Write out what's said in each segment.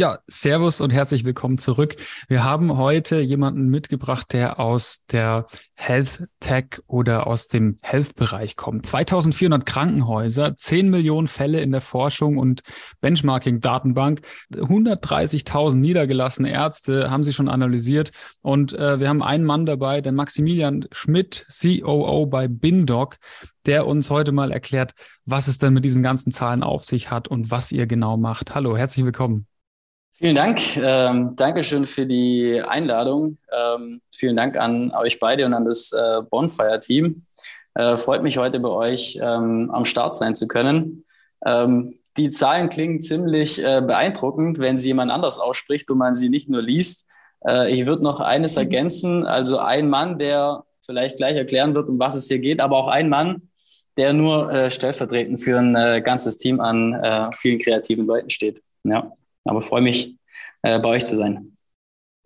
Ja, Servus und herzlich willkommen zurück. Wir haben heute jemanden mitgebracht, der aus der Health Tech oder aus dem Health-Bereich kommt. 2400 Krankenhäuser, 10 Millionen Fälle in der Forschung und Benchmarking-Datenbank, 130.000 niedergelassene Ärzte haben sie schon analysiert und äh, wir haben einen Mann dabei, der Maximilian Schmidt, COO bei Bindoc, der uns heute mal erklärt, was es denn mit diesen ganzen Zahlen auf sich hat und was ihr genau macht. Hallo, herzlich willkommen. Vielen Dank. Ähm, Dankeschön für die Einladung. Ähm, vielen Dank an euch beide und an das äh, Bonfire-Team. Äh, freut mich heute bei euch ähm, am Start sein zu können. Ähm, die Zahlen klingen ziemlich äh, beeindruckend, wenn sie jemand anders ausspricht und man sie nicht nur liest. Äh, ich würde noch eines ergänzen. Also ein Mann, der vielleicht gleich erklären wird, um was es hier geht, aber auch ein Mann, der nur äh, stellvertretend für ein äh, ganzes Team an vielen kreativen Leuten steht. Ja. Aber freue mich, äh, bei euch zu sein.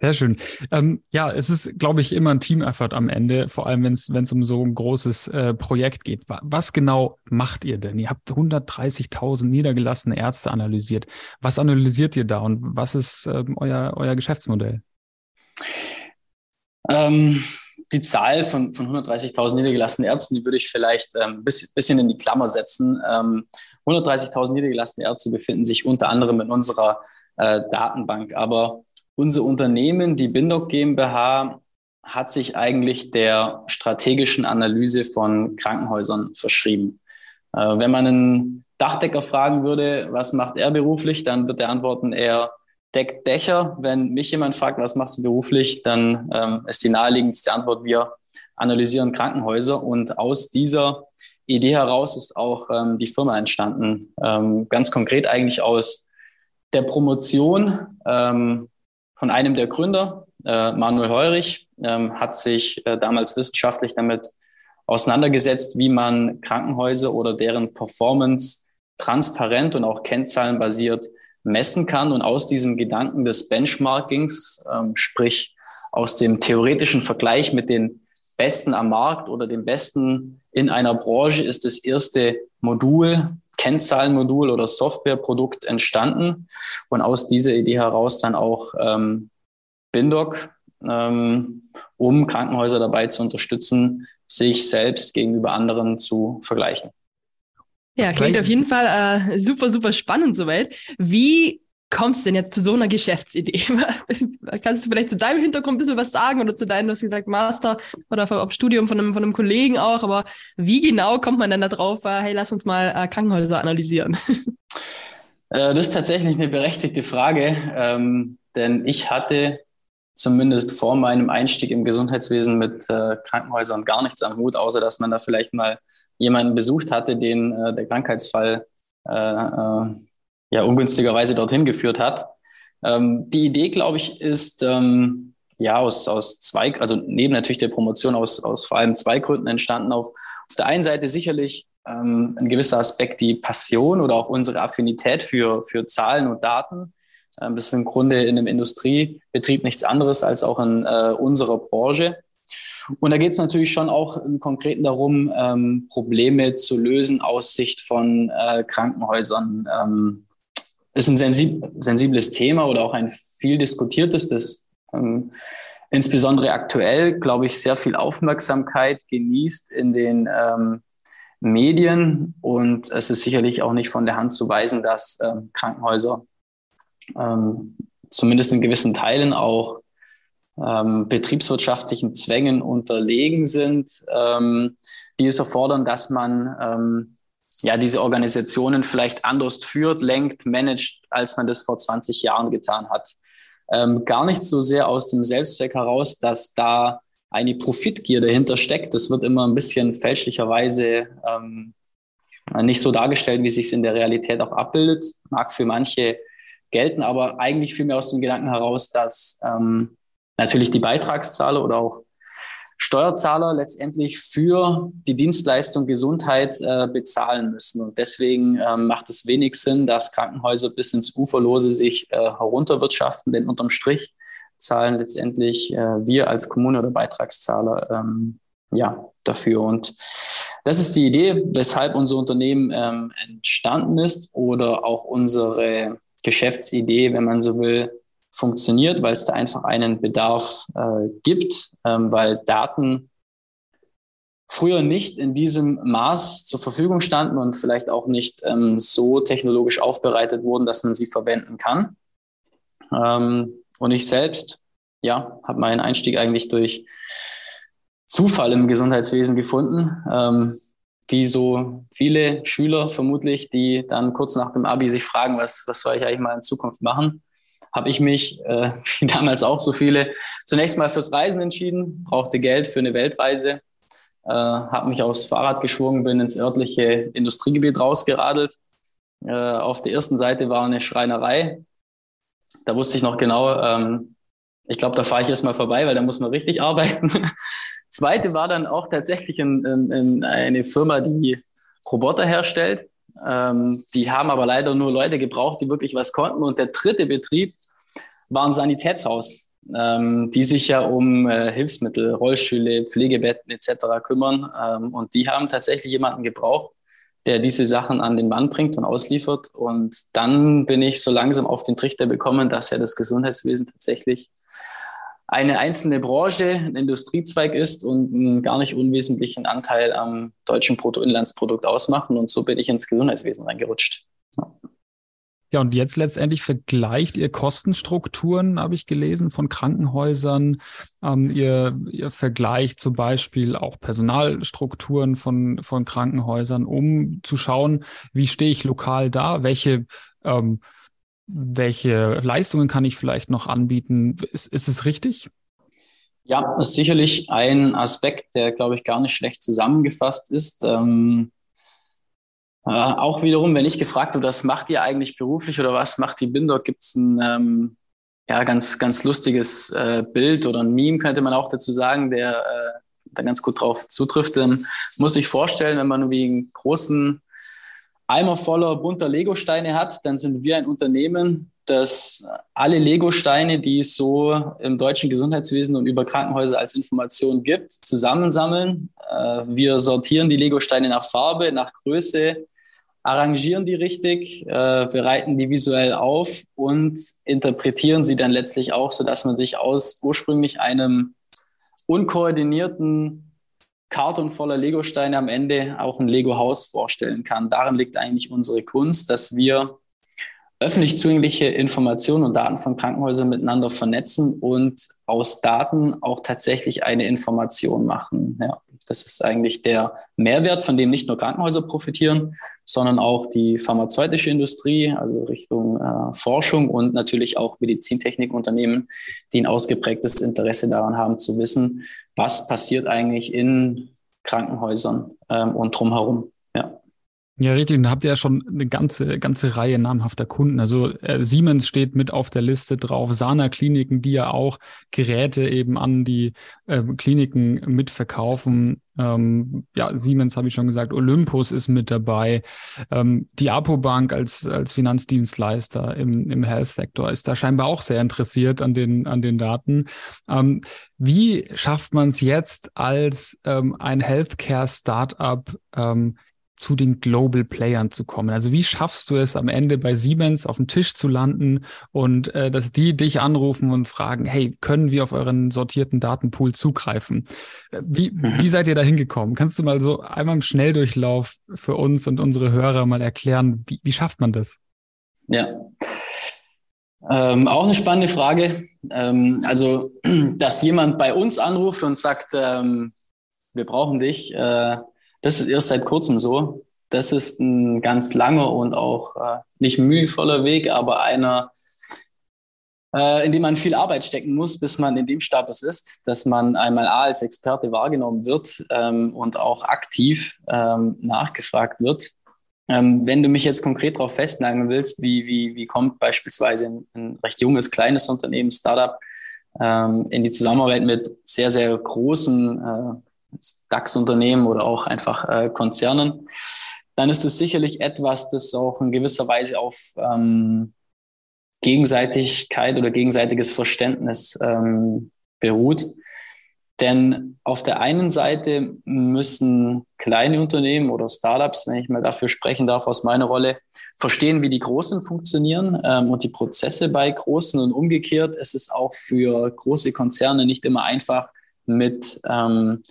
Sehr schön. Ähm, ja, es ist, glaube ich, immer ein Team-Effort am Ende, vor allem wenn es um so ein großes äh, Projekt geht. Was genau macht ihr denn? Ihr habt 130.000 niedergelassene Ärzte analysiert. Was analysiert ihr da und was ist ähm, euer, euer Geschäftsmodell? Ähm, die Zahl von, von 130.000 niedergelassenen Ärzten, die würde ich vielleicht ein ähm, bisschen, bisschen in die Klammer setzen. Ähm, 130.000 niedergelassene Ärzte befinden sich unter anderem in unserer äh, Datenbank. Aber unser Unternehmen, die Bindoc GmbH, hat sich eigentlich der strategischen Analyse von Krankenhäusern verschrieben. Äh, wenn man einen Dachdecker fragen würde, was macht er beruflich, dann wird er antworten, er deckt Dächer. Wenn mich jemand fragt, was machst du beruflich, dann ähm, ist die naheliegendste Antwort, wir analysieren Krankenhäuser. Und aus dieser Idee heraus ist auch ähm, die Firma entstanden. Ähm, ganz konkret eigentlich aus der Promotion ähm, von einem der Gründer, äh, Manuel Heurich, ähm, hat sich äh, damals wissenschaftlich damit auseinandergesetzt, wie man Krankenhäuser oder deren Performance transparent und auch kennzahlenbasiert messen kann. Und aus diesem Gedanken des Benchmarkings, ähm, sprich aus dem theoretischen Vergleich mit den Besten am Markt oder den Besten in einer Branche, ist das erste Modul Kennzahlenmodul oder Softwareprodukt entstanden und aus dieser Idee heraus dann auch ähm, Bindoc, ähm, um Krankenhäuser dabei zu unterstützen, sich selbst gegenüber anderen zu vergleichen. Ja, klingt auf jeden Fall äh, super, super spannend soweit. Wie kommst denn jetzt zu so einer Geschäftsidee? Kannst du vielleicht zu deinem Hintergrund ein bisschen was sagen oder zu deinem, du hast gesagt, Master oder ob Studium von einem, von einem Kollegen auch, aber wie genau kommt man denn da drauf, äh, hey, lass uns mal äh, Krankenhäuser analysieren? Äh, das ist tatsächlich eine berechtigte Frage, ähm, denn ich hatte zumindest vor meinem Einstieg im Gesundheitswesen mit äh, Krankenhäusern gar nichts am Hut, außer dass man da vielleicht mal jemanden besucht hatte, den äh, der Krankheitsfall äh, ja ungünstigerweise dorthin geführt hat. Ähm, die Idee, glaube ich, ist ähm, ja aus, aus zwei, also neben natürlich der Promotion aus, aus vor allem zwei Gründen entstanden. Auf, auf der einen Seite sicherlich ähm, ein gewisser Aspekt die Passion oder auch unsere Affinität für, für Zahlen und Daten. Ähm, das ist im Grunde in einem Industriebetrieb nichts anderes als auch in äh, unserer Branche. Und da geht es natürlich schon auch im Konkreten darum, ähm, Probleme zu lösen aus Sicht von äh, Krankenhäusern. Ähm, ist ein sensib sensibles Thema oder auch ein viel diskutiertes, das ähm, insbesondere aktuell, glaube ich, sehr viel Aufmerksamkeit genießt in den ähm, Medien. Und es ist sicherlich auch nicht von der Hand zu weisen, dass ähm, Krankenhäuser ähm, zumindest in gewissen Teilen auch ähm, betriebswirtschaftlichen Zwängen unterlegen sind, ähm, die es erfordern, dass man ähm, ja, diese Organisationen vielleicht anders führt, lenkt, managt, als man das vor 20 Jahren getan hat. Ähm, gar nicht so sehr aus dem Selbstzweck heraus, dass da eine Profitgier dahinter steckt. Das wird immer ein bisschen fälschlicherweise ähm, nicht so dargestellt, wie es sich in der Realität auch abbildet. Mag für manche gelten, aber eigentlich vielmehr aus dem Gedanken heraus, dass ähm, natürlich die Beitragszahler oder auch Steuerzahler letztendlich für die Dienstleistung Gesundheit äh, bezahlen müssen. Und deswegen ähm, macht es wenig Sinn, dass Krankenhäuser bis ins Uferlose sich äh, herunterwirtschaften, denn unterm Strich zahlen letztendlich äh, wir als Kommune oder Beitragszahler ähm, ja, dafür. Und das ist die Idee, weshalb unser Unternehmen ähm, entstanden ist oder auch unsere Geschäftsidee, wenn man so will, funktioniert, weil es da einfach einen Bedarf äh, gibt, weil Daten früher nicht in diesem Maß zur Verfügung standen und vielleicht auch nicht ähm, so technologisch aufbereitet wurden, dass man sie verwenden kann. Ähm, und ich selbst, ja, habe meinen Einstieg eigentlich durch Zufall im Gesundheitswesen gefunden. Ähm, wie so viele Schüler vermutlich, die dann kurz nach dem Abi sich fragen, was, was soll ich eigentlich mal in Zukunft machen, habe ich mich, äh, wie damals auch so viele, zunächst mal fürs Reisen entschieden, brauchte Geld für eine Weltreise, äh, habe mich aufs Fahrrad geschwungen, bin ins örtliche Industriegebiet rausgeradelt. Äh, auf der ersten Seite war eine Schreinerei. Da wusste ich noch genau, ähm, ich glaube, da fahre ich erstmal vorbei, weil da muss man richtig arbeiten. Zweite war dann auch tatsächlich in, in, in eine Firma, die Roboter herstellt. Ähm, die haben aber leider nur Leute gebraucht, die wirklich was konnten. Und der dritte Betrieb war ein Sanitätshaus, ähm, die sich ja um äh, Hilfsmittel, Rollstühle, Pflegebetten etc. kümmern. Ähm, und die haben tatsächlich jemanden gebraucht, der diese Sachen an den Mann bringt und ausliefert. Und dann bin ich so langsam auf den Trichter bekommen, dass ja das Gesundheitswesen tatsächlich eine einzelne Branche, ein Industriezweig ist und einen gar nicht unwesentlichen Anteil am deutschen Bruttoinlandsprodukt ausmachen. Und so bin ich ins Gesundheitswesen reingerutscht. Ja. Ja, und jetzt letztendlich vergleicht ihr Kostenstrukturen, habe ich gelesen, von Krankenhäusern. Ähm, ihr, ihr vergleicht zum Beispiel auch Personalstrukturen von, von Krankenhäusern, um zu schauen, wie stehe ich lokal da, welche ähm, welche Leistungen kann ich vielleicht noch anbieten? Ist, ist es richtig? Ja, ist sicherlich ein Aspekt, der, glaube ich, gar nicht schlecht zusammengefasst ist. Ähm, äh, auch wiederum, wenn ich gefragt habe, was macht ihr eigentlich beruflich oder was macht die Binder, gibt es ein ähm, ja, ganz, ganz lustiges äh, Bild oder ein Meme, könnte man auch dazu sagen, der äh, da ganz gut drauf zutrifft. Dann muss ich vorstellen, wenn man wie einen großen Eimer voller bunter Legosteine hat, dann sind wir ein Unternehmen, das alle Legosteine, die es so im deutschen Gesundheitswesen und über Krankenhäuser als Information gibt, zusammensammeln. Äh, wir sortieren die Legosteine nach Farbe, nach Größe, arrangieren die richtig, äh, bereiten die visuell auf und interpretieren sie dann letztlich auch, sodass man sich aus ursprünglich einem unkoordinierten Karton voller Lego-Steine am Ende auch ein Lego-Haus vorstellen kann. Darin liegt eigentlich unsere Kunst, dass wir öffentlich zugängliche Informationen und Daten von Krankenhäusern miteinander vernetzen und aus Daten auch tatsächlich eine Information machen. Ja, das ist eigentlich der Mehrwert, von dem nicht nur Krankenhäuser profitieren, sondern auch die pharmazeutische Industrie, also Richtung äh, Forschung und natürlich auch Medizintechnikunternehmen, die ein ausgeprägtes Interesse daran haben zu wissen, was passiert eigentlich in Krankenhäusern ähm, und drumherum. Ja, richtig. Und habt ihr ja schon eine ganze, ganze Reihe namhafter Kunden. Also äh, Siemens steht mit auf der Liste drauf, Sana Kliniken, die ja auch Geräte eben an die äh, Kliniken mitverkaufen. Ähm, ja, Siemens habe ich schon gesagt, Olympus ist mit dabei. Ähm, die Apobank als, als Finanzdienstleister im, im Health-Sektor ist da scheinbar auch sehr interessiert an den, an den Daten. Ähm, wie schafft man es jetzt als ähm, ein Healthcare-Startup ähm, zu den Global Playern zu kommen? Also wie schaffst du es am Ende bei Siemens auf dem Tisch zu landen und äh, dass die dich anrufen und fragen, hey, können wir auf euren sortierten Datenpool zugreifen? Äh, wie, mhm. wie seid ihr da hingekommen? Kannst du mal so einmal im Schnelldurchlauf für uns und unsere Hörer mal erklären, wie, wie schafft man das? Ja. Ähm, auch eine spannende Frage. Ähm, also, dass jemand bei uns anruft und sagt, ähm, wir brauchen dich, äh, das ist erst seit kurzem so. Das ist ein ganz langer und auch äh, nicht mühevoller Weg, aber einer, äh, in dem man viel Arbeit stecken muss, bis man in dem Status ist, dass man einmal A als Experte wahrgenommen wird ähm, und auch aktiv ähm, nachgefragt wird. Ähm, wenn du mich jetzt konkret darauf festnageln willst, wie, wie, wie kommt beispielsweise ein, ein recht junges, kleines Unternehmen, Startup, ähm, in die Zusammenarbeit mit sehr, sehr großen äh, DAX-Unternehmen oder auch einfach äh, Konzernen, dann ist es sicherlich etwas, das auch in gewisser Weise auf ähm, Gegenseitigkeit oder gegenseitiges Verständnis ähm, beruht. Denn auf der einen Seite müssen kleine Unternehmen oder Startups, wenn ich mal dafür sprechen darf, aus meiner Rolle, verstehen, wie die Großen funktionieren ähm, und die Prozesse bei Großen. Und umgekehrt ist es auch für große Konzerne nicht immer einfach, mit ähm,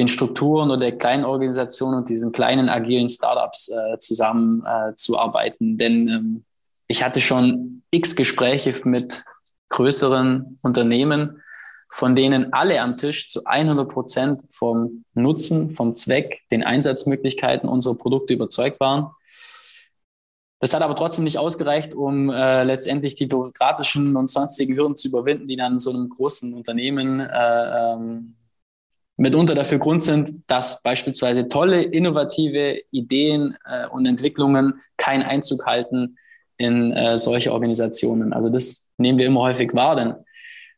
den Strukturen oder der kleinen Organisation und diesen kleinen agilen Startups äh, zusammenzuarbeiten. Äh, Denn ähm, ich hatte schon x Gespräche mit größeren Unternehmen, von denen alle am Tisch zu 100 Prozent vom Nutzen, vom Zweck, den Einsatzmöglichkeiten unserer Produkte überzeugt waren. Das hat aber trotzdem nicht ausgereicht, um äh, letztendlich die bürokratischen und sonstigen Hürden zu überwinden, die dann so einem großen Unternehmen äh, ähm, mitunter dafür Grund sind, dass beispielsweise tolle, innovative Ideen äh, und Entwicklungen keinen Einzug halten in äh, solche Organisationen. Also das nehmen wir immer häufig wahr, denn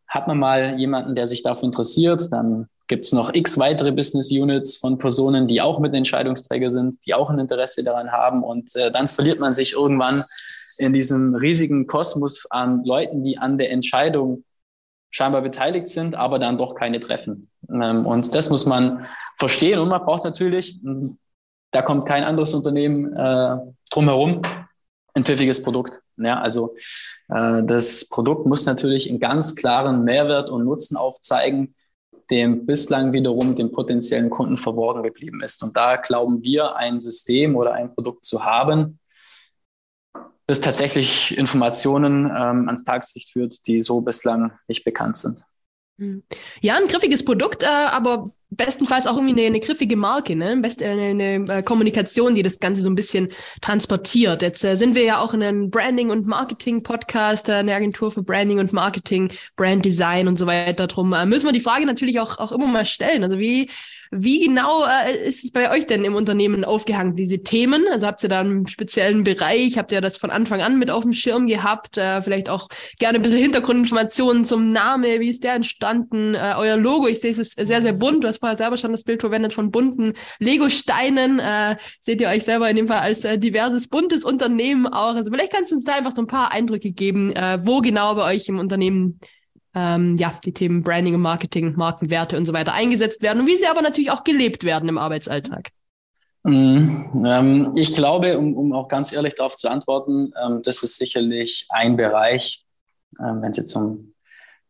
hat man mal jemanden, der sich dafür interessiert, dann gibt es noch x weitere Business Units von Personen, die auch mit Entscheidungsträger sind, die auch ein Interesse daran haben. Und äh, dann verliert man sich irgendwann in diesem riesigen Kosmos an Leuten, die an der Entscheidung scheinbar beteiligt sind, aber dann doch keine treffen. Ähm, und das muss man verstehen. Und man braucht natürlich, da kommt kein anderes Unternehmen äh, drumherum, ein pfiffiges Produkt. Ja, also äh, das Produkt muss natürlich einen ganz klaren Mehrwert und Nutzen aufzeigen, dem bislang wiederum dem potenziellen Kunden verborgen geblieben ist. Und da glauben wir, ein System oder ein Produkt zu haben, das tatsächlich Informationen ähm, ans Tageslicht führt, die so bislang nicht bekannt sind. Hm. Ja, ein griffiges Produkt, äh, aber bestenfalls auch irgendwie eine, eine griffige Marke, ne? Best, eine, eine äh, Kommunikation, die das Ganze so ein bisschen transportiert. Jetzt äh, sind wir ja auch in einem Branding- und Marketing-Podcast, äh, eine Agentur für Branding und Marketing, Brand Design und so weiter. Drum äh, müssen wir die Frage natürlich auch, auch immer mal stellen. Also wie wie genau äh, ist es bei euch denn im Unternehmen aufgehangen, diese Themen? Also habt ihr da einen speziellen Bereich? Habt ihr das von Anfang an mit auf dem Schirm gehabt? Äh, vielleicht auch gerne ein bisschen Hintergrundinformationen zum Name. Wie ist der entstanden? Äh, euer Logo, ich sehe es ist sehr, sehr bunt. Du hast vorher selber schon das Bild verwendet von bunten Lego-Steinen. Seht ihr euch selber in dem Fall als diverses, buntes Unternehmen auch? Also vielleicht kannst du uns da einfach so ein paar Eindrücke geben, wo genau bei euch im Unternehmen ähm, ja, die Themen Branding und Marketing, Markenwerte und so weiter eingesetzt werden und wie sie aber natürlich auch gelebt werden im Arbeitsalltag. Mm, ähm, ich glaube, um, um auch ganz ehrlich darauf zu antworten, ähm, das ist sicherlich ein Bereich, ähm, wenn es jetzt um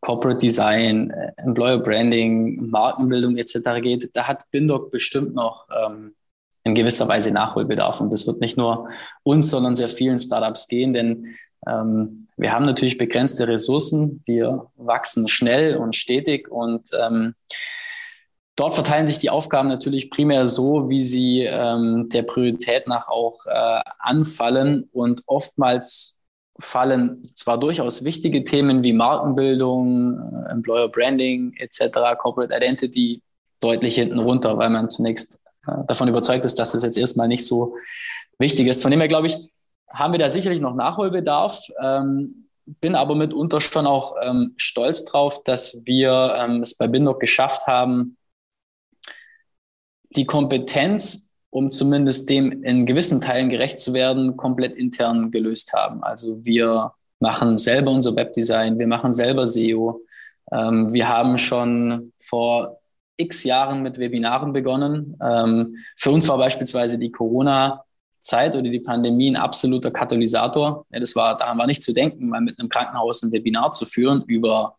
Corporate Design, äh, Employer Branding, Markenbildung etc. geht, da hat Bindoc bestimmt noch ähm, in gewisser Weise Nachholbedarf. Und das wird nicht nur uns, sondern sehr vielen Startups gehen, denn ähm, wir haben natürlich begrenzte Ressourcen. Wir wachsen schnell und stetig und ähm, dort verteilen sich die Aufgaben natürlich primär so, wie sie ähm, der Priorität nach auch äh, anfallen und oftmals fallen zwar durchaus wichtige Themen wie Markenbildung, äh, Employer Branding etc., Corporate Identity deutlich hinten runter, weil man zunächst äh, davon überzeugt ist, dass es jetzt erstmal nicht so wichtig ist. Von dem her glaube ich, haben wir da sicherlich noch Nachholbedarf. Ähm, bin aber mitunter schon auch ähm, stolz drauf, dass wir ähm, es bei Bindoc geschafft haben, die Kompetenz, um zumindest dem in gewissen Teilen gerecht zu werden, komplett intern gelöst haben. Also wir machen selber unser Webdesign, wir machen selber SEO. Ähm, wir haben schon vor x Jahren mit Webinaren begonnen. Ähm, für uns war beispielsweise die Corona Zeit oder die Pandemie ein absoluter Katalysator. Ja, das war, daran war nicht zu denken, mal mit einem Krankenhaus ein Webinar zu führen über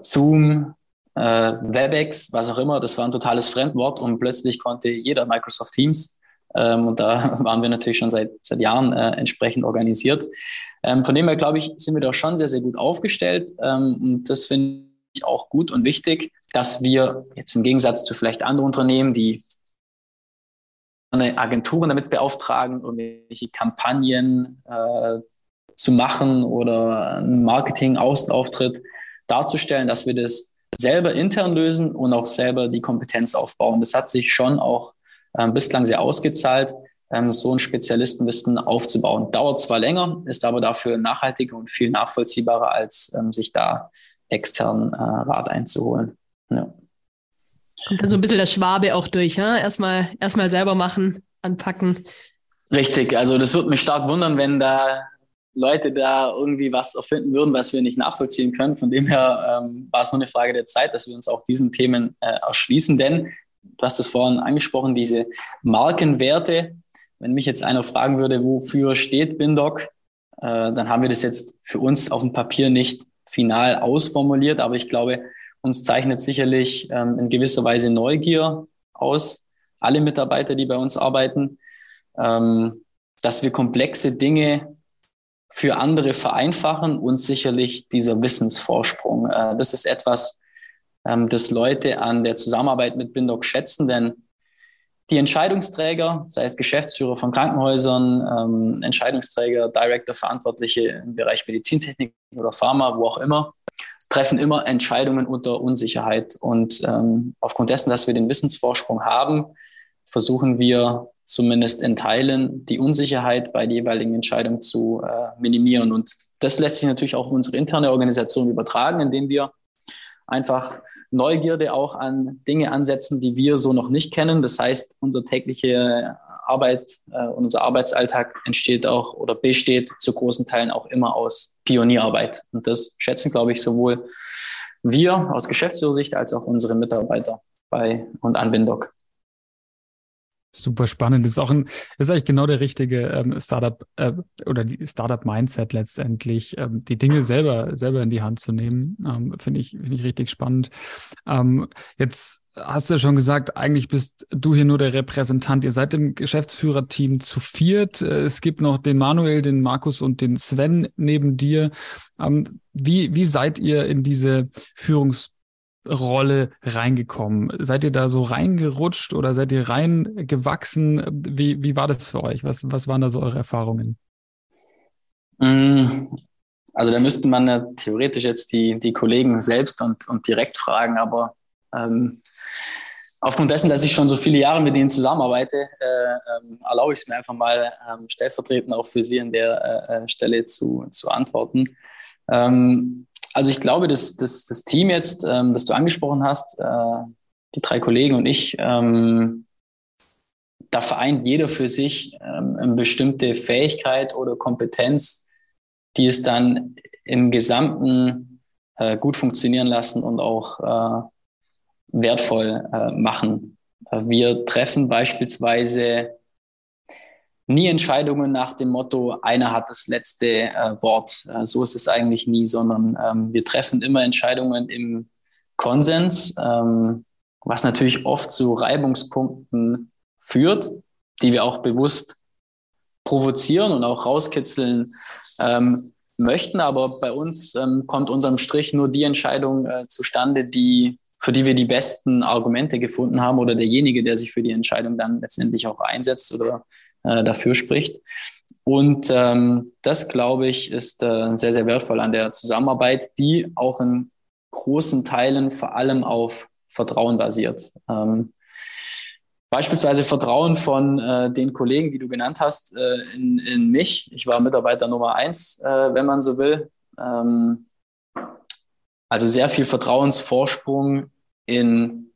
Zoom, äh, WebEx, was auch immer. Das war ein totales Fremdwort und plötzlich konnte jeder Microsoft Teams. Ähm, und da waren wir natürlich schon seit, seit Jahren äh, entsprechend organisiert. Ähm, von dem her, glaube ich, sind wir da schon sehr, sehr gut aufgestellt. Ähm, und das finde ich auch gut und wichtig, dass wir jetzt im Gegensatz zu vielleicht anderen Unternehmen, die Agenturen damit beauftragen, irgendwelche Kampagnen äh, zu machen oder einen Marketing-Außenauftritt darzustellen, dass wir das selber intern lösen und auch selber die Kompetenz aufbauen. Das hat sich schon auch ähm, bislang sehr ausgezahlt, ähm, so ein Spezialistenwissen aufzubauen. Dauert zwar länger, ist aber dafür nachhaltiger und viel nachvollziehbarer, als ähm, sich da externen äh, Rat einzuholen. Ja. Kommt dann so ein bisschen der Schwabe auch durch, ja? Erstmal, erstmal selber machen, anpacken. Richtig, also das würde mich stark wundern, wenn da Leute da irgendwie was erfinden würden, was wir nicht nachvollziehen können. Von dem her ähm, war es nur eine Frage der Zeit, dass wir uns auch diesen Themen äh, erschließen. Denn, du hast es vorhin angesprochen, diese Markenwerte, wenn mich jetzt einer fragen würde, wofür steht Bindoc, äh, dann haben wir das jetzt für uns auf dem Papier nicht final ausformuliert, aber ich glaube, uns zeichnet sicherlich ähm, in gewisser Weise Neugier aus, alle Mitarbeiter, die bei uns arbeiten, ähm, dass wir komplexe Dinge für andere vereinfachen und sicherlich dieser Wissensvorsprung. Äh, das ist etwas, ähm, das Leute an der Zusammenarbeit mit Bindoc schätzen, denn die Entscheidungsträger, sei es Geschäftsführer von Krankenhäusern, ähm, Entscheidungsträger, Director, Verantwortliche im Bereich Medizintechnik oder Pharma, wo auch immer, treffen immer Entscheidungen unter Unsicherheit. Und ähm, aufgrund dessen, dass wir den Wissensvorsprung haben, versuchen wir zumindest in Teilen die Unsicherheit bei der jeweiligen Entscheidung zu äh, minimieren. Und das lässt sich natürlich auch auf unsere interne Organisation übertragen, indem wir einfach Neugierde auch an Dinge ansetzen, die wir so noch nicht kennen. Das heißt, unsere tägliche Arbeit äh, und unser Arbeitsalltag entsteht auch oder besteht zu großen Teilen auch immer aus Pionierarbeit. Und das schätzen, glaube ich, sowohl wir aus Geschäftsführersicht als auch unsere Mitarbeiter bei und an Bindoc. Super spannend. Das ist auch ein, ist eigentlich genau der richtige ähm, Startup äh, oder die Startup-Mindset letztendlich, ähm, die Dinge selber, selber in die Hand zu nehmen. Ähm, Finde ich, finde ich richtig spannend. Ähm, jetzt hast du ja schon gesagt, eigentlich bist du hier nur der Repräsentant. Ihr seid im Geschäftsführerteam zu viert. Äh, es gibt noch den Manuel, den Markus und den Sven neben dir. Ähm, wie, wie seid ihr in diese Führungs Rolle reingekommen? Seid ihr da so reingerutscht oder seid ihr reingewachsen? Wie, wie war das für euch? Was, was waren da so eure Erfahrungen? Mm, also da müsste man theoretisch jetzt die, die Kollegen selbst und, und direkt fragen, aber ähm, aufgrund dessen, dass ich schon so viele Jahre mit denen zusammenarbeite, äh, ähm, erlaube ich es mir einfach mal ähm, stellvertretend auch für Sie an der äh, äh Stelle zu, zu antworten. Ähm, also ich glaube, dass, dass das Team jetzt, ähm, das du angesprochen hast, äh, die drei Kollegen und ich, ähm, da vereint jeder für sich ähm, eine bestimmte Fähigkeit oder Kompetenz, die es dann im Gesamten äh, gut funktionieren lassen und auch äh, wertvoll äh, machen. Äh, wir treffen beispielsweise nie Entscheidungen nach dem Motto, einer hat das letzte äh, Wort. Äh, so ist es eigentlich nie, sondern ähm, wir treffen immer Entscheidungen im Konsens, ähm, was natürlich oft zu Reibungspunkten führt, die wir auch bewusst provozieren und auch rauskitzeln ähm, möchten. Aber bei uns ähm, kommt unterm Strich nur die Entscheidung äh, zustande, die für die wir die besten Argumente gefunden haben oder derjenige, der sich für die Entscheidung dann letztendlich auch einsetzt oder äh, dafür spricht. Und ähm, das, glaube ich, ist äh, sehr, sehr wertvoll an der Zusammenarbeit, die auch in großen Teilen vor allem auf Vertrauen basiert. Ähm, beispielsweise Vertrauen von äh, den Kollegen, die du genannt hast, äh, in, in mich. Ich war Mitarbeiter Nummer eins, äh, wenn man so will. Ähm, also sehr viel Vertrauensvorsprung in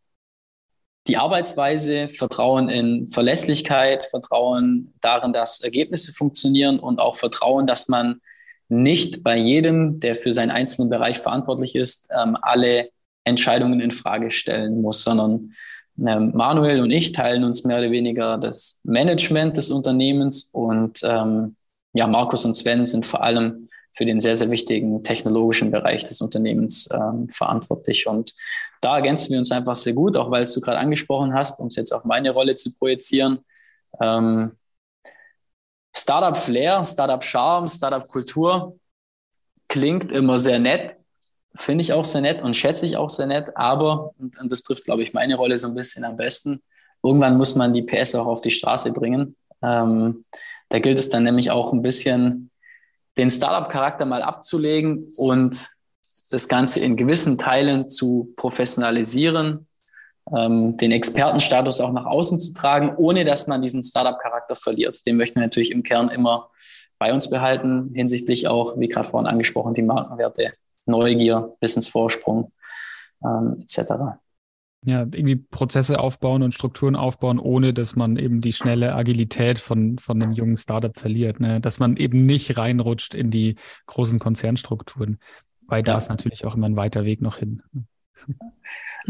die Arbeitsweise, Vertrauen in Verlässlichkeit, Vertrauen darin, dass Ergebnisse funktionieren und auch Vertrauen, dass man nicht bei jedem, der für seinen einzelnen Bereich verantwortlich ist, ähm, alle Entscheidungen in Frage stellen muss, sondern ähm, Manuel und ich teilen uns mehr oder weniger das Management des Unternehmens und ähm, ja, Markus und Sven sind vor allem für den sehr, sehr wichtigen technologischen Bereich des Unternehmens ähm, verantwortlich. Und da ergänzen wir uns einfach sehr gut, auch weil es du gerade angesprochen hast, um es jetzt auf meine Rolle zu projizieren. Ähm, Startup Flair, Startup Charme, Startup Kultur klingt immer sehr nett, finde ich auch sehr nett und schätze ich auch sehr nett, aber, und, und das trifft, glaube ich, meine Rolle so ein bisschen am besten, irgendwann muss man die PS auch auf die Straße bringen. Ähm, da gilt es dann nämlich auch ein bisschen den Startup-Charakter mal abzulegen und das Ganze in gewissen Teilen zu professionalisieren, ähm, den Expertenstatus auch nach außen zu tragen, ohne dass man diesen Startup-Charakter verliert. Den möchten wir natürlich im Kern immer bei uns behalten, hinsichtlich auch, wie gerade vorhin angesprochen, die Markenwerte, Neugier, Wissensvorsprung ähm, etc. Ja, irgendwie Prozesse aufbauen und Strukturen aufbauen, ohne dass man eben die schnelle Agilität von, von einem jungen Startup verliert. Ne? Dass man eben nicht reinrutscht in die großen Konzernstrukturen. Weil da ist natürlich auch immer ein weiter Weg noch hin.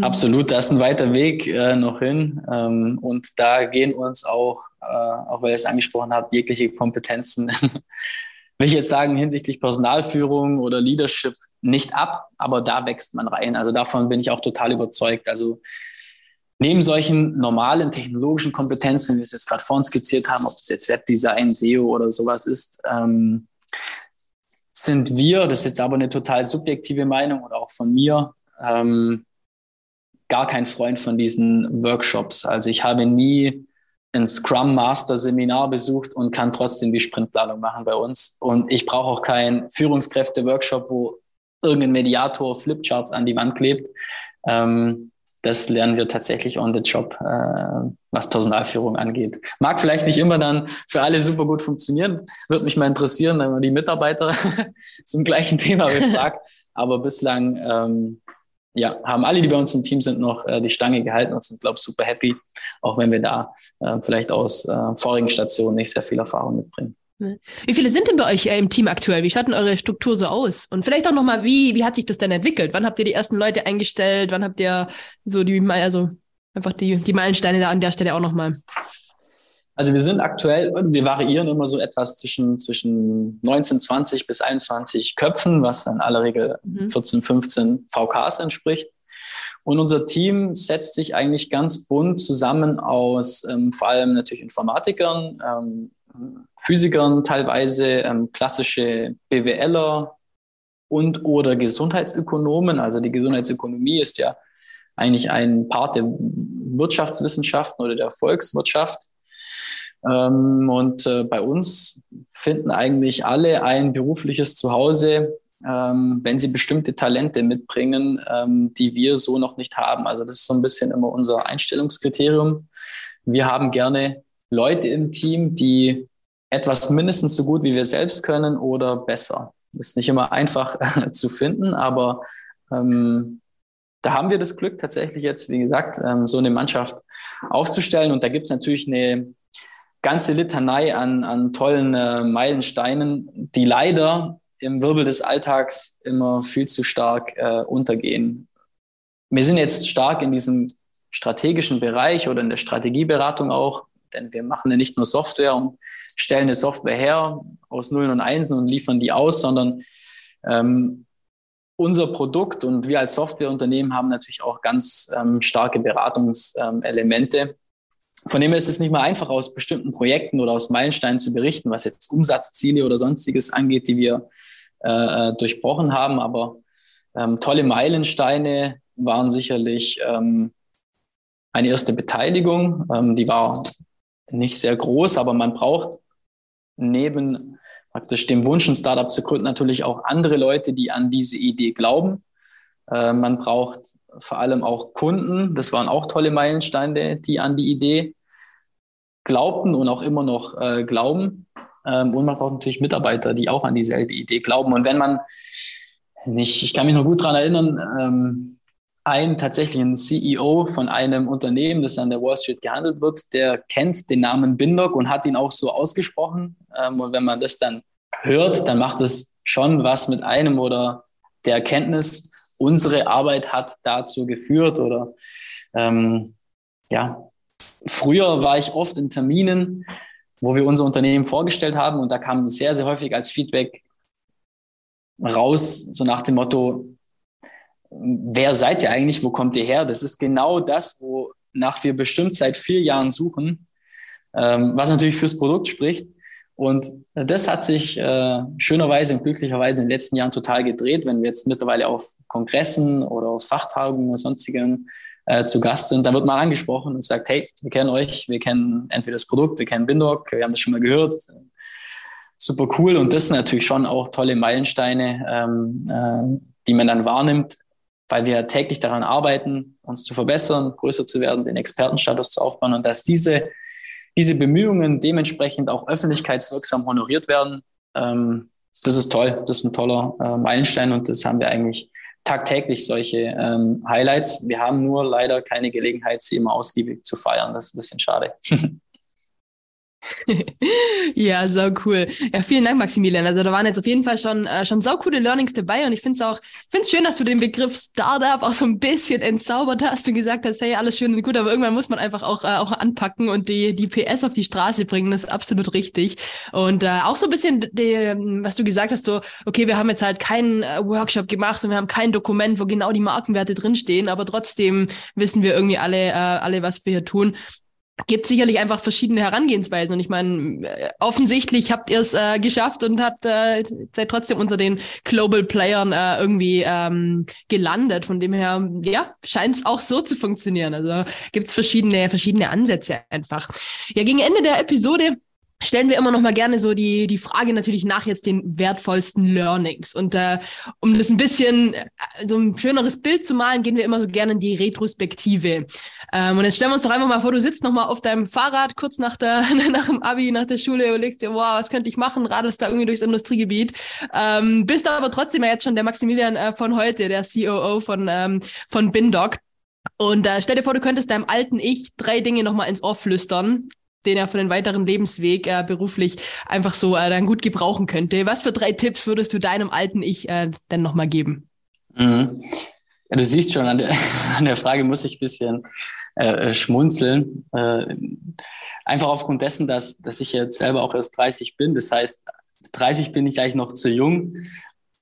Absolut, da ist ein weiter Weg äh, noch hin. Ähm, und da gehen uns auch, äh, auch weil ihr es angesprochen habt, jegliche Kompetenzen, will ich jetzt sagen, hinsichtlich Personalführung oder Leadership nicht ab, aber da wächst man rein. Also davon bin ich auch total überzeugt. Also neben solchen normalen technologischen Kompetenzen, wie wir es jetzt gerade vorhin skizziert haben, ob das jetzt Webdesign, SEO oder sowas ist, ähm, sind wir, das ist jetzt aber eine total subjektive Meinung oder auch von mir, ähm, gar kein Freund von diesen Workshops. Also ich habe nie ein Scrum Master Seminar besucht und kann trotzdem die Sprintplanung machen bei uns. Und ich brauche auch keinen Führungskräfte-Workshop, wo irgendein Mediator Flipcharts an die Wand klebt. Ähm, das lernen wir tatsächlich on the job, äh, was Personalführung angeht. Mag vielleicht nicht immer dann für alle super gut funktionieren. Würde mich mal interessieren, wenn man die Mitarbeiter zum gleichen Thema befragt. Aber bislang ähm, ja, haben alle, die bei uns im Team sind, noch äh, die Stange gehalten und sind, glaube ich, super happy, auch wenn wir da äh, vielleicht aus äh, vorigen Stationen nicht sehr viel Erfahrung mitbringen. Wie viele sind denn bei euch äh, im Team aktuell? Wie schaut denn eure Struktur so aus? Und vielleicht auch nochmal, wie, wie hat sich das denn entwickelt? Wann habt ihr die ersten Leute eingestellt? Wann habt ihr so die, also einfach die, die Meilensteine da an der Stelle auch nochmal? Also wir sind aktuell, wir variieren immer so etwas zwischen, zwischen 19, 20 bis 21 Köpfen, was in aller Regel mhm. 14, 15 VKs entspricht. Und unser Team setzt sich eigentlich ganz bunt zusammen aus ähm, vor allem natürlich Informatikern, ähm, Physikern, teilweise ähm, klassische BWLer und oder Gesundheitsökonomen. Also die Gesundheitsökonomie ist ja eigentlich ein Part der Wirtschaftswissenschaften oder der Volkswirtschaft. Ähm, und äh, bei uns finden eigentlich alle ein berufliches Zuhause, ähm, wenn sie bestimmte Talente mitbringen, ähm, die wir so noch nicht haben. Also das ist so ein bisschen immer unser Einstellungskriterium. Wir haben gerne Leute im Team, die etwas mindestens so gut wie wir selbst können oder besser. Ist nicht immer einfach zu finden, aber ähm, da haben wir das Glück tatsächlich jetzt, wie gesagt, ähm, so eine Mannschaft aufzustellen. Und da gibt es natürlich eine ganze Litanei an, an tollen äh, Meilensteinen, die leider im Wirbel des Alltags immer viel zu stark äh, untergehen. Wir sind jetzt stark in diesem strategischen Bereich oder in der Strategieberatung auch, denn wir machen ja nicht nur Software und stellen eine Software her aus Nullen und Einsen und liefern die aus, sondern ähm, unser Produkt und wir als Softwareunternehmen haben natürlich auch ganz ähm, starke Beratungselemente. Von dem her ist es nicht mal einfach, aus bestimmten Projekten oder aus Meilensteinen zu berichten, was jetzt Umsatzziele oder sonstiges angeht, die wir äh, äh, durchbrochen haben. Aber ähm, tolle Meilensteine waren sicherlich ähm, eine erste Beteiligung. Ähm, die war nicht sehr groß, aber man braucht neben praktisch dem Wunsch, ein Startup zu gründen, natürlich auch andere Leute, die an diese Idee glauben. Äh, man braucht vor allem auch Kunden. Das waren auch tolle Meilensteine, die an die Idee glaubten und auch immer noch äh, glauben. Ähm, und man braucht natürlich Mitarbeiter, die auch an dieselbe Idee glauben. Und wenn man nicht, ich kann mich noch gut daran erinnern, ähm, ein tatsächlich CEO von einem Unternehmen, das an der Wall Street gehandelt wird, der kennt den Namen Bindock und hat ihn auch so ausgesprochen. Ähm, und wenn man das dann hört, dann macht es schon was mit einem oder der Erkenntnis, unsere Arbeit hat dazu geführt oder ähm, ja, früher war ich oft in Terminen, wo wir unser Unternehmen vorgestellt haben und da kam sehr, sehr häufig als Feedback raus, so nach dem Motto, wer seid ihr eigentlich, wo kommt ihr her? Das ist genau das, wonach wir bestimmt seit vier Jahren suchen, ähm, was natürlich fürs Produkt spricht. Und das hat sich äh, schönerweise und glücklicherweise in den letzten Jahren total gedreht, wenn wir jetzt mittlerweile auf Kongressen oder auf Fachtagungen oder sonstigen äh, zu Gast sind, dann wird man angesprochen und sagt, hey, wir kennen euch, wir kennen entweder das Produkt, wir kennen Bindoc, wir haben das schon mal gehört. Super cool und das sind natürlich schon auch tolle Meilensteine, ähm, äh, die man dann wahrnimmt, weil wir täglich daran arbeiten, uns zu verbessern, größer zu werden, den Expertenstatus zu aufbauen und dass diese, diese Bemühungen dementsprechend auch öffentlichkeitswirksam honoriert werden. Ähm, das ist toll, das ist ein toller äh, Meilenstein und das haben wir eigentlich tagtäglich solche ähm, Highlights. Wir haben nur leider keine Gelegenheit, sie immer ausgiebig zu feiern. Das ist ein bisschen schade. ja, so cool. Ja, vielen Dank, Maximilian. Also da waren jetzt auf jeden Fall schon, äh, schon coole Learnings dabei und ich finde es auch, finde es schön, dass du den Begriff Startup auch so ein bisschen entzaubert hast und gesagt hast, hey, alles schön und gut, aber irgendwann muss man einfach auch, äh, auch anpacken und die, die PS auf die Straße bringen. Das ist absolut richtig. Und äh, auch so ein bisschen, die, was du gesagt hast, so, okay, wir haben jetzt halt keinen äh, Workshop gemacht und wir haben kein Dokument, wo genau die Markenwerte drinstehen, aber trotzdem wissen wir irgendwie alle, äh, alle, was wir hier tun gibt sicherlich einfach verschiedene Herangehensweisen. Und ich meine, äh, offensichtlich habt ihr es äh, geschafft und habt, äh, seid trotzdem unter den Global Playern äh, irgendwie ähm, gelandet. Von dem her, ja, scheint es auch so zu funktionieren. Also gibt es verschiedene, verschiedene Ansätze einfach. Ja, gegen Ende der Episode stellen wir immer noch mal gerne so die, die Frage natürlich nach jetzt den wertvollsten Learnings. Und äh, um das ein bisschen äh, so ein schöneres Bild zu malen, gehen wir immer so gerne in die Retrospektive. Ähm, und jetzt stellen wir uns doch einfach mal vor, du sitzt noch mal auf deinem Fahrrad kurz nach, der, nach dem Abi, nach der Schule und legst dir, wow, was könnte ich machen, radelst da irgendwie durchs Industriegebiet. Ähm, bist aber trotzdem ja jetzt schon der Maximilian äh, von heute, der COO von, ähm, von Bindoc. Und äh, stell dir vor, du könntest deinem alten Ich drei Dinge nochmal ins Ohr flüstern, den er für den weiteren Lebensweg äh, beruflich einfach so äh, dann gut gebrauchen könnte. Was für drei Tipps würdest du deinem alten Ich äh, denn nochmal geben? Mhm. Ja, du siehst schon, an der, an der Frage muss ich ein bisschen äh, schmunzeln. Äh, einfach aufgrund dessen, dass, dass ich jetzt selber auch erst 30 bin. Das heißt, 30 bin ich eigentlich noch zu jung,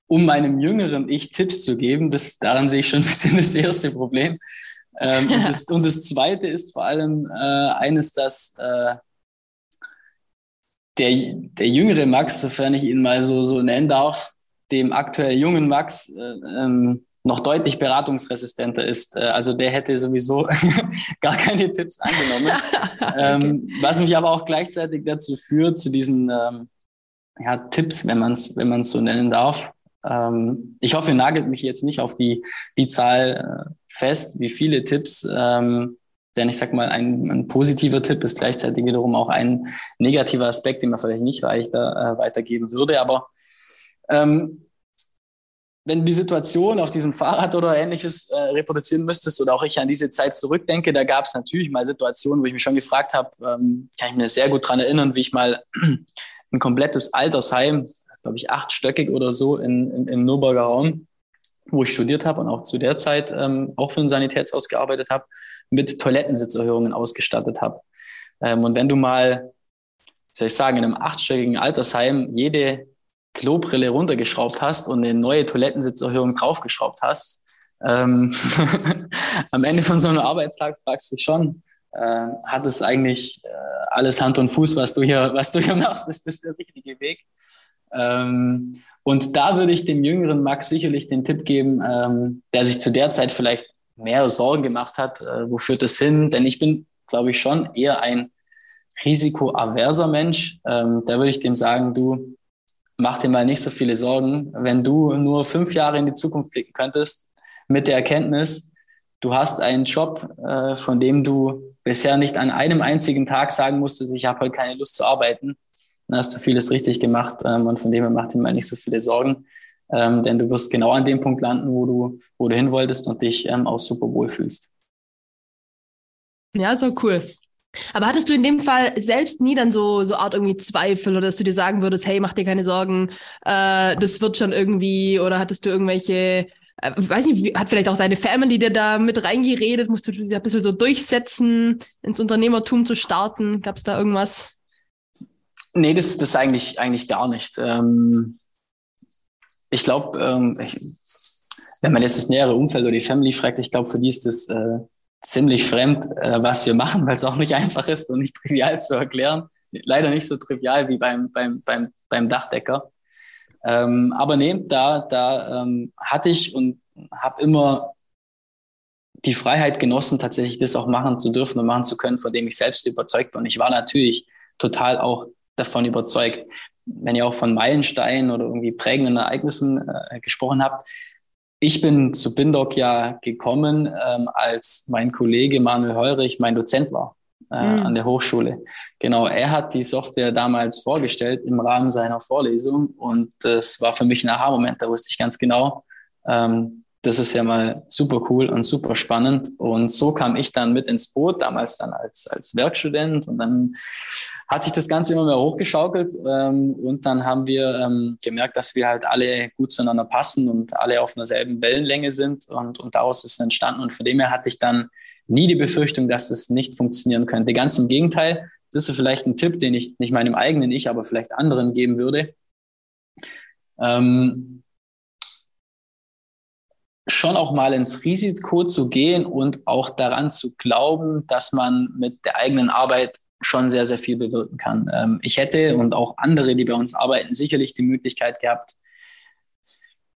um meinem jüngeren Ich Tipps zu geben. Das, daran sehe ich schon ein bisschen das erste Problem. Ähm, und, das, und, das, zweite ist vor allem äh, eines, dass äh, der, der jüngere Max, sofern ich ihn mal so, so nennen darf, dem aktuell jungen Max äh, ähm, noch deutlich beratungsresistenter ist. Äh, also der hätte sowieso gar keine Tipps angenommen. okay. ähm, was mich aber auch gleichzeitig dazu führt, zu diesen ähm, ja, Tipps, wenn man es wenn man's so nennen darf. Ähm, ich hoffe, ihr nagelt mich jetzt nicht auf die, die Zahl äh, fest, wie viele Tipps. Ähm, denn ich sag mal, ein, ein, positiver Tipp ist gleichzeitig wiederum auch ein negativer Aspekt, den man vielleicht nicht weiter, äh, weitergeben würde. Aber ähm, wenn die Situation auf diesem Fahrrad oder ähnliches äh, reproduzieren müsstest oder auch ich an diese Zeit zurückdenke, da gab es natürlich mal Situationen, wo ich mich schon gefragt habe, ähm, kann ich mir sehr gut dran erinnern, wie ich mal ein komplettes Altersheim, glaube ich, achtstöckig oder so in, in, im Nürnberger Raum, wo ich studiert habe und auch zu der Zeit ähm, auch für ein Sanitätshaus gearbeitet habe, mit Toilettensitzerhöhungen ausgestattet habe. Ähm, und wenn du mal, soll ich sagen, in einem achtstöckigen Altersheim jede Klobrille runtergeschraubt hast und eine neue Toilettensitzerhöhung draufgeschraubt hast, ähm, am Ende von so einem Arbeitstag fragst du dich schon, äh, hat es eigentlich äh, alles Hand und Fuß, was du hier, was du hier machst? Ist das der richtige Weg? Ähm, und da würde ich dem jüngeren Max sicherlich den Tipp geben, ähm, der sich zu der Zeit vielleicht mehr Sorgen gemacht hat, äh, wo führt das hin? Denn ich bin, glaube ich, schon eher ein risikoaverser Mensch. Ähm, da würde ich dem sagen, du, mach dir mal nicht so viele Sorgen. Wenn du nur fünf Jahre in die Zukunft blicken könntest, mit der Erkenntnis, du hast einen Job, äh, von dem du bisher nicht an einem einzigen Tag sagen musstest, ich habe heute keine Lust zu arbeiten, dann hast du vieles richtig gemacht ähm, und von dem her mach dir mal nicht so viele Sorgen, ähm, denn du wirst genau an dem Punkt landen, wo du, wo du hin wolltest und dich ähm, auch super wohl fühlst. Ja, so cool. Aber hattest du in dem Fall selbst nie dann so, so Art irgendwie Zweifel oder dass du dir sagen würdest, hey, mach dir keine Sorgen, äh, das wird schon irgendwie, oder hattest du irgendwelche, äh, weiß nicht, hat vielleicht auch deine Family dir da mit reingeredet, musst du dich ein bisschen so durchsetzen, ins Unternehmertum zu starten? Gab es da irgendwas? Nee, das, das eigentlich, eigentlich gar nicht. Ähm, ich glaube, ähm, wenn man jetzt das nähere Umfeld oder die Family fragt, ich glaube, für die ist das äh, ziemlich fremd, äh, was wir machen, weil es auch nicht einfach ist und nicht trivial zu erklären. Leider nicht so trivial wie beim, beim, beim, beim Dachdecker. Ähm, aber nee, da, da ähm, hatte ich und habe immer die Freiheit genossen, tatsächlich das auch machen zu dürfen und machen zu können, von dem ich selbst überzeugt bin. Und ich war natürlich total auch davon überzeugt. Wenn ihr auch von Meilensteinen oder irgendwie prägenden Ereignissen äh, gesprochen habt, ich bin zu Bindoc ja gekommen, ähm, als mein Kollege Manuel Heurich mein Dozent war äh, mhm. an der Hochschule. Genau, er hat die Software damals vorgestellt im Rahmen seiner Vorlesung und das war für mich ein Aha-Moment. Da wusste ich ganz genau, ähm, das ist ja mal super cool und super spannend. Und so kam ich dann mit ins Boot, damals dann als, als Werkstudent. Und dann hat sich das Ganze immer mehr hochgeschaukelt. Ähm, und dann haben wir ähm, gemerkt, dass wir halt alle gut zueinander passen und alle auf einer selben Wellenlänge sind. Und, und daraus ist es entstanden. Und von dem her hatte ich dann nie die Befürchtung, dass das nicht funktionieren könnte. Ganz im Gegenteil. Das ist vielleicht ein Tipp, den ich nicht meinem eigenen Ich, aber vielleicht anderen geben würde. Ähm, schon auch mal ins Risiko zu gehen und auch daran zu glauben, dass man mit der eigenen Arbeit schon sehr, sehr viel bewirken kann. Ähm, ich hätte und auch andere, die bei uns arbeiten, sicherlich die Möglichkeit gehabt,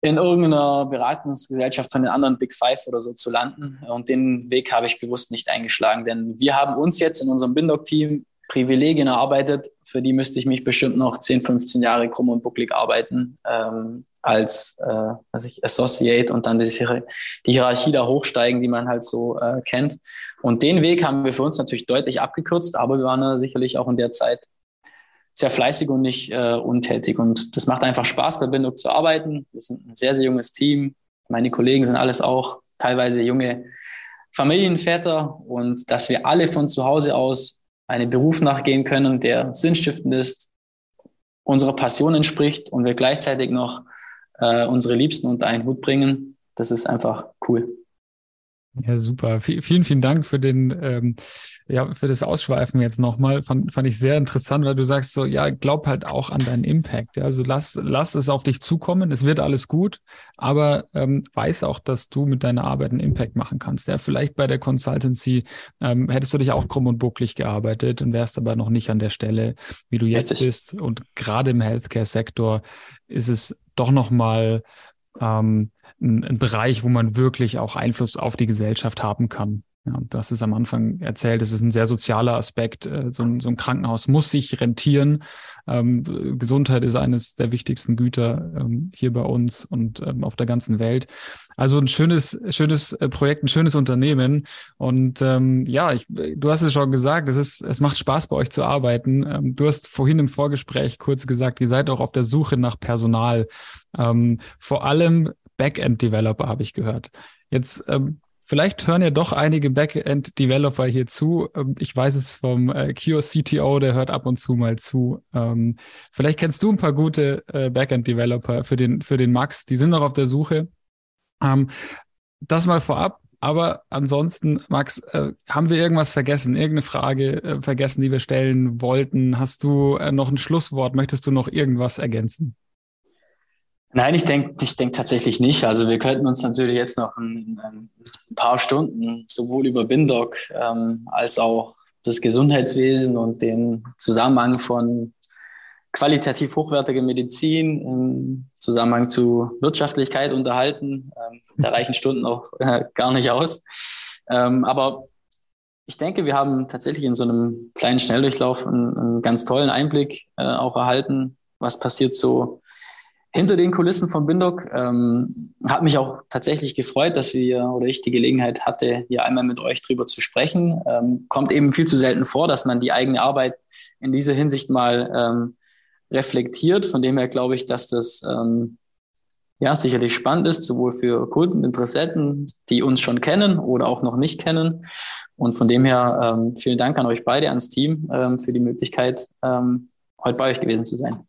in irgendeiner Beratungsgesellschaft von den anderen Big Five oder so zu landen. Und den Weg habe ich bewusst nicht eingeschlagen, denn wir haben uns jetzt in unserem Bindoc-Team Privilegien erarbeitet, für die müsste ich mich bestimmt noch 10, 15 Jahre krumm und bucklig arbeiten. Ähm, als äh, also ich, Associate und dann die, die Hierarchie da hochsteigen, die man halt so äh, kennt. Und den Weg haben wir für uns natürlich deutlich abgekürzt, aber wir waren da sicherlich auch in der Zeit sehr fleißig und nicht äh, untätig. Und das macht einfach Spaß, bei Bindung zu arbeiten. Wir sind ein sehr, sehr junges Team. Meine Kollegen sind alles auch teilweise junge Familienväter und dass wir alle von zu Hause aus einen Beruf nachgehen können, der sinnstiftend ist, unserer Passion entspricht und wir gleichzeitig noch äh, unsere Liebsten unter einen Hut bringen. Das ist einfach cool. Ja, super. V vielen, vielen Dank für den, ähm, ja, für das Ausschweifen jetzt nochmal. Fand, fand ich sehr interessant, weil du sagst so, ja, glaub halt auch an deinen Impact. Ja? Also lass, lass es auf dich zukommen. Es wird alles gut, aber ähm, weiß auch, dass du mit deiner Arbeit einen Impact machen kannst. Ja, vielleicht bei der Consultancy ähm, hättest du dich auch krumm und bucklig gearbeitet und wärst aber noch nicht an der Stelle, wie du jetzt Richtig. bist. Und gerade im Healthcare-Sektor ist es doch nochmal ähm, ein, ein Bereich, wo man wirklich auch Einfluss auf die Gesellschaft haben kann. Ja, hast es am Anfang erzählt, es ist ein sehr sozialer Aspekt. Äh, so ein, so ein Krankenhaus muss sich rentieren. Ähm, Gesundheit ist eines der wichtigsten Güter ähm, hier bei uns und ähm, auf der ganzen Welt. Also ein schönes, schönes äh, Projekt, ein schönes Unternehmen. Und ähm, ja, ich, du hast es schon gesagt, es, ist, es macht Spaß bei euch zu arbeiten. Ähm, du hast vorhin im Vorgespräch kurz gesagt, ihr seid auch auf der Suche nach Personal. Ähm, vor allem Backend-Developer habe ich gehört. Jetzt ähm, Vielleicht hören ja doch einige Backend-Developer hier zu. Ähm, ich weiß es vom äh, Kiosk CTO, der hört ab und zu mal zu. Ähm, vielleicht kennst du ein paar gute äh, Backend-Developer für den, für den Max. Die sind noch auf der Suche. Ähm, das mal vorab. Aber ansonsten, Max, äh, haben wir irgendwas vergessen? Irgendeine Frage äh, vergessen, die wir stellen wollten? Hast du äh, noch ein Schlusswort? Möchtest du noch irgendwas ergänzen? Nein, ich denke ich denk tatsächlich nicht. Also wir könnten uns natürlich jetzt noch ein, ein paar Stunden sowohl über Bindoc ähm, als auch das Gesundheitswesen und den Zusammenhang von qualitativ hochwertiger Medizin im Zusammenhang zu Wirtschaftlichkeit unterhalten. Ähm, da reichen Stunden auch äh, gar nicht aus. Ähm, aber ich denke, wir haben tatsächlich in so einem kleinen Schnelldurchlauf einen, einen ganz tollen Einblick äh, auch erhalten, was passiert so hinter den Kulissen von Bindoc. Ähm, hat mich auch tatsächlich gefreut, dass wir oder ich die Gelegenheit hatte, hier einmal mit euch drüber zu sprechen. Ähm, kommt eben viel zu selten vor, dass man die eigene Arbeit in dieser Hinsicht mal ähm, reflektiert. Von dem her glaube ich, dass das ähm, ja sicherlich spannend ist, sowohl für Kunden, Interessenten, die uns schon kennen oder auch noch nicht kennen. Und von dem her ähm, vielen Dank an euch beide, ans Team, ähm, für die Möglichkeit, heute bei euch gewesen zu sein.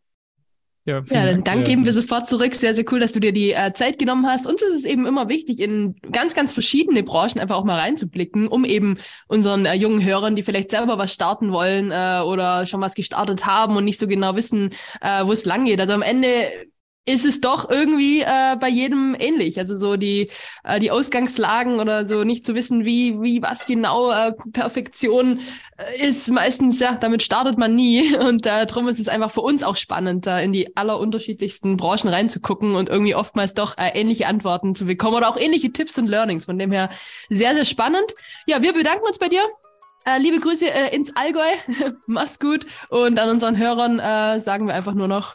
Ja, ja dann Dank geben wir sofort zurück. Sehr, sehr cool, dass du dir die äh, Zeit genommen hast. Uns ist es eben immer wichtig, in ganz, ganz verschiedene Branchen einfach auch mal reinzublicken, um eben unseren äh, jungen Hörern, die vielleicht selber was starten wollen äh, oder schon was gestartet haben und nicht so genau wissen, äh, wo es lang geht. Also am Ende ist es doch irgendwie äh, bei jedem ähnlich. Also so die, äh, die Ausgangslagen oder so nicht zu wissen, wie, wie was genau äh, Perfektion äh, ist. Meistens, ja, damit startet man nie. Und äh, darum ist es einfach für uns auch spannend, da in die allerunterschiedlichsten Branchen reinzugucken und irgendwie oftmals doch äh, ähnliche Antworten zu bekommen oder auch ähnliche Tipps und Learnings. Von dem her sehr, sehr spannend. Ja, wir bedanken uns bei dir. Äh, liebe Grüße äh, ins Allgäu. Mach's gut. Und an unseren Hörern äh, sagen wir einfach nur noch